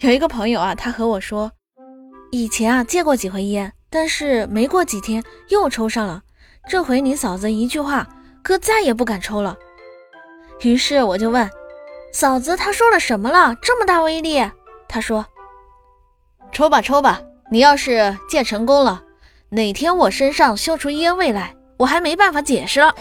有一个朋友啊他和我说以前啊戒过几回烟但是没过几天又抽上了。这回你嫂子一句话哥再也不敢抽了。于是我就问嫂子她说了什么了？这么大威力？她说抽吧抽吧你要是戒成功了哪天我身上嗅出烟味来我还没办法解释了。